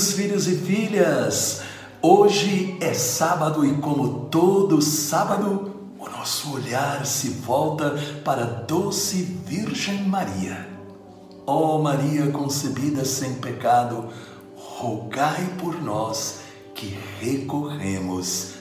queridos filhos e filhas, hoje é sábado e, como todo sábado, o nosso olhar se volta para a doce Virgem Maria. Ó oh Maria concebida sem pecado, rogai por nós que recorremos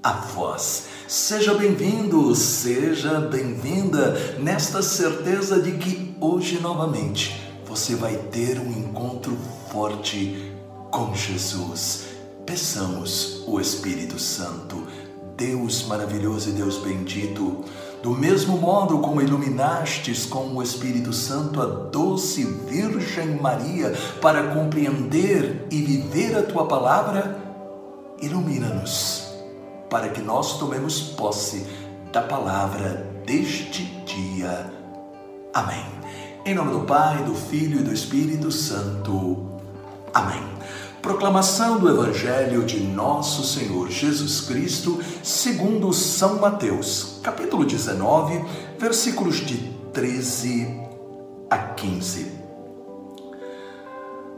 a vós. Seja bem-vindo, seja bem-vinda nesta certeza de que hoje novamente você vai ter um encontro forte com Jesus. Peçamos o Espírito Santo, Deus maravilhoso e Deus bendito, do mesmo modo como iluminastes com o Espírito Santo a doce Virgem Maria para compreender e viver a tua palavra, ilumina-nos para que nós tomemos posse da palavra deste dia. Amém. Em nome do Pai, do Filho e do Espírito Santo. Amém. Proclamação do Evangelho de Nosso Senhor Jesus Cristo, segundo São Mateus, capítulo 19, versículos de 13 a 15.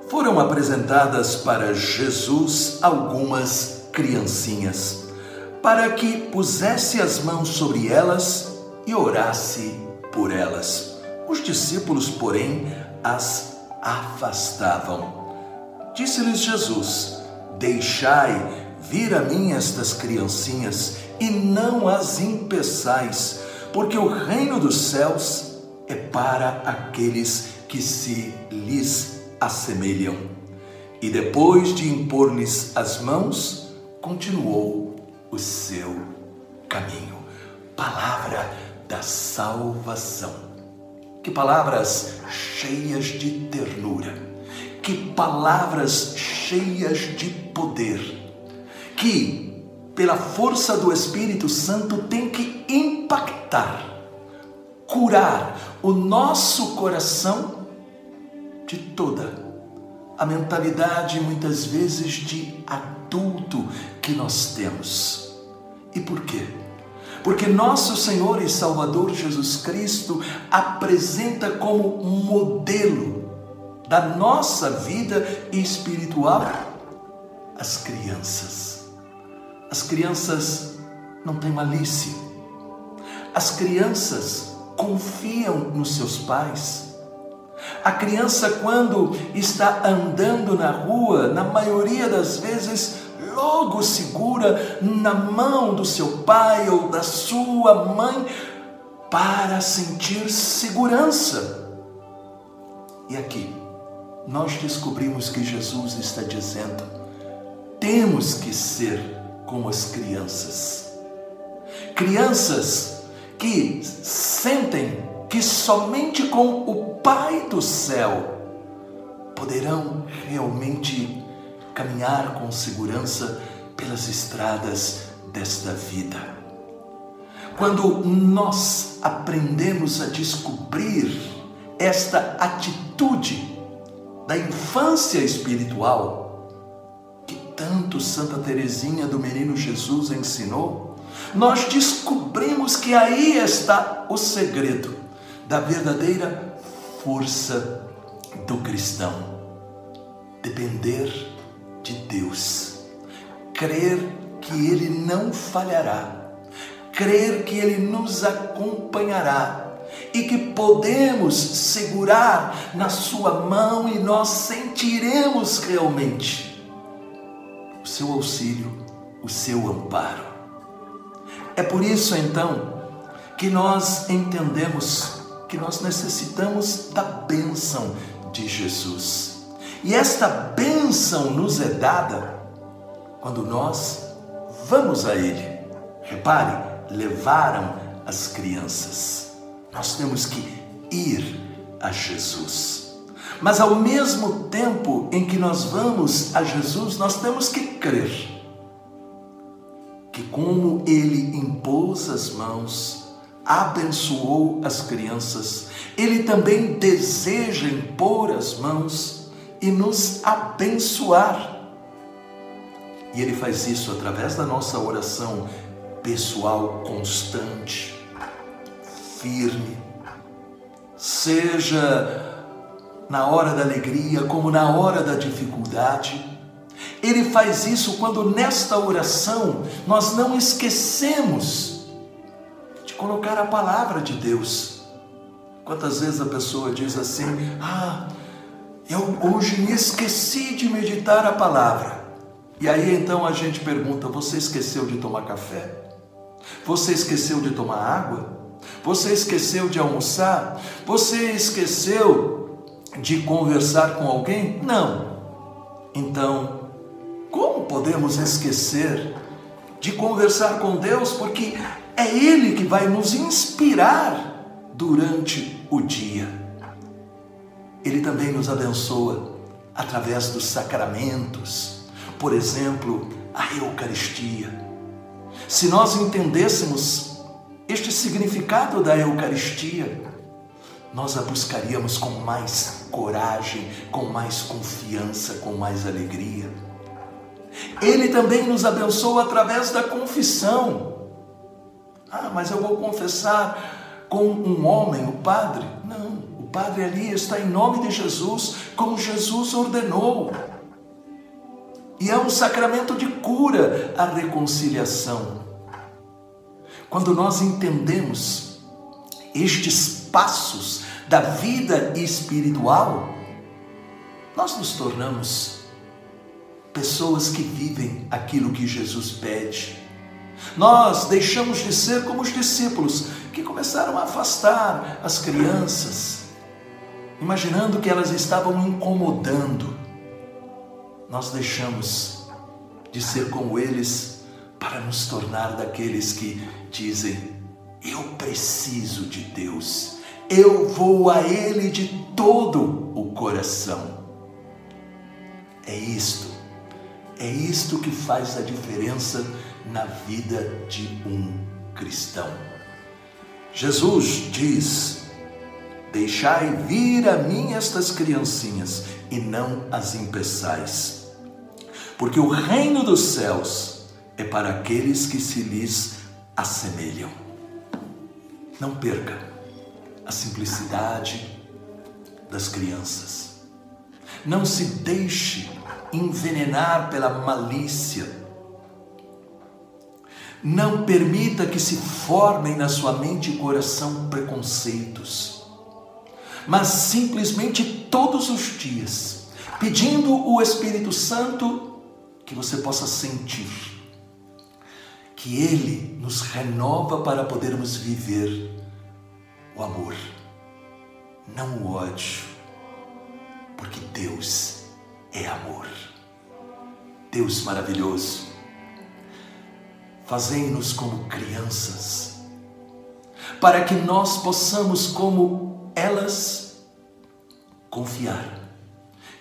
Foram apresentadas para Jesus algumas criancinhas, para que pusesse as mãos sobre elas e orasse por elas. Os discípulos, porém, as afastavam. Disse-lhes Jesus: Deixai vir a mim estas criancinhas e não as impeçais, porque o reino dos céus é para aqueles que se lhes assemelham. E depois de impor-lhes as mãos, continuou o seu caminho. Palavra da salvação. Que palavras cheias de ternura, que palavras cheias de poder, que pela força do Espírito Santo tem que impactar, curar o nosso coração de toda a mentalidade muitas vezes de adulto que nós temos. E por quê? porque nosso Senhor e Salvador Jesus Cristo apresenta como modelo da nossa vida espiritual as crianças. As crianças não têm malícia. As crianças confiam nos seus pais. A criança, quando está andando na rua, na maioria das vezes, logo segura na mão do seu pai ou da sua mãe para sentir segurança. E aqui nós descobrimos que Jesus está dizendo: temos que ser como as crianças. Crianças que sentem que somente com o Pai do céu poderão realmente caminhar com segurança pelas estradas desta vida. Quando nós aprendemos a descobrir esta atitude da infância espiritual, que tanto Santa Teresinha do Menino Jesus ensinou, nós descobrimos que aí está o segredo da verdadeira força do cristão. Depender de Deus, crer que Ele não falhará, crer que Ele nos acompanhará e que podemos segurar na Sua mão e nós sentiremos realmente o seu auxílio, o seu amparo. É por isso então que nós entendemos que nós necessitamos da bênção de Jesus. E esta bênção nos é dada quando nós vamos a Ele. Repare, levaram as crianças. Nós temos que ir a Jesus. Mas ao mesmo tempo em que nós vamos a Jesus, nós temos que crer que, como Ele impôs as mãos, abençoou as crianças, Ele também deseja impor as mãos e nos abençoar. E Ele faz isso através da nossa oração pessoal constante, firme, seja na hora da alegria como na hora da dificuldade, Ele faz isso quando nesta oração nós não esquecemos de colocar a palavra de Deus. Quantas vezes a pessoa diz assim: Ah, eu hoje me esqueci de meditar a palavra. E aí então a gente pergunta: Você esqueceu de tomar café? Você esqueceu de tomar água? Você esqueceu de almoçar? Você esqueceu de conversar com alguém? Não. Então, como podemos esquecer de conversar com Deus? Porque é Ele que vai nos inspirar durante o dia. Ele também nos abençoa através dos sacramentos, por exemplo, a Eucaristia. Se nós entendêssemos este significado da Eucaristia, nós a buscaríamos com mais coragem, com mais confiança, com mais alegria. Ele também nos abençoa através da confissão. Ah, mas eu vou confessar com um homem, o padre? Não, o padre ali está em nome de Jesus, como Jesus ordenou. E é um sacramento de cura a reconciliação. Quando nós entendemos estes passos da vida espiritual, nós nos tornamos pessoas que vivem aquilo que Jesus pede. Nós deixamos de ser como os discípulos que começaram a afastar as crianças, imaginando que elas estavam incomodando. Nós deixamos de ser como eles para nos tornar daqueles que dizem: Eu preciso de Deus, eu vou a Ele de todo o coração. É isto é isto que faz a diferença na vida de um cristão. Jesus diz: Deixai vir a mim estas criancinhas e não as impeçais, porque o reino dos céus é para aqueles que se lhes assemelham. Não perca a simplicidade das crianças. Não se deixe envenenar pela malícia. Não permita que se formem na sua mente e coração preconceitos, mas simplesmente todos os dias, pedindo o Espírito Santo que você possa sentir que Ele nos renova para podermos viver o amor, não o ódio, porque Deus é amor. Deus maravilhoso, fazei-nos como crianças, para que nós possamos, como elas, confiar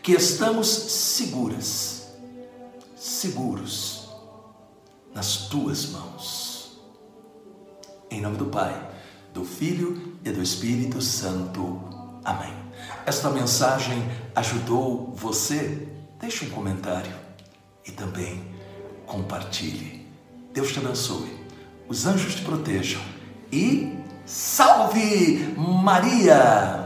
que estamos seguras, seguros nas tuas mãos. Em nome do Pai, do Filho e do Espírito Santo. Amém. Esta mensagem ajudou você? Deixe um comentário e também compartilhe. Deus te abençoe, os anjos te protejam e salve Maria!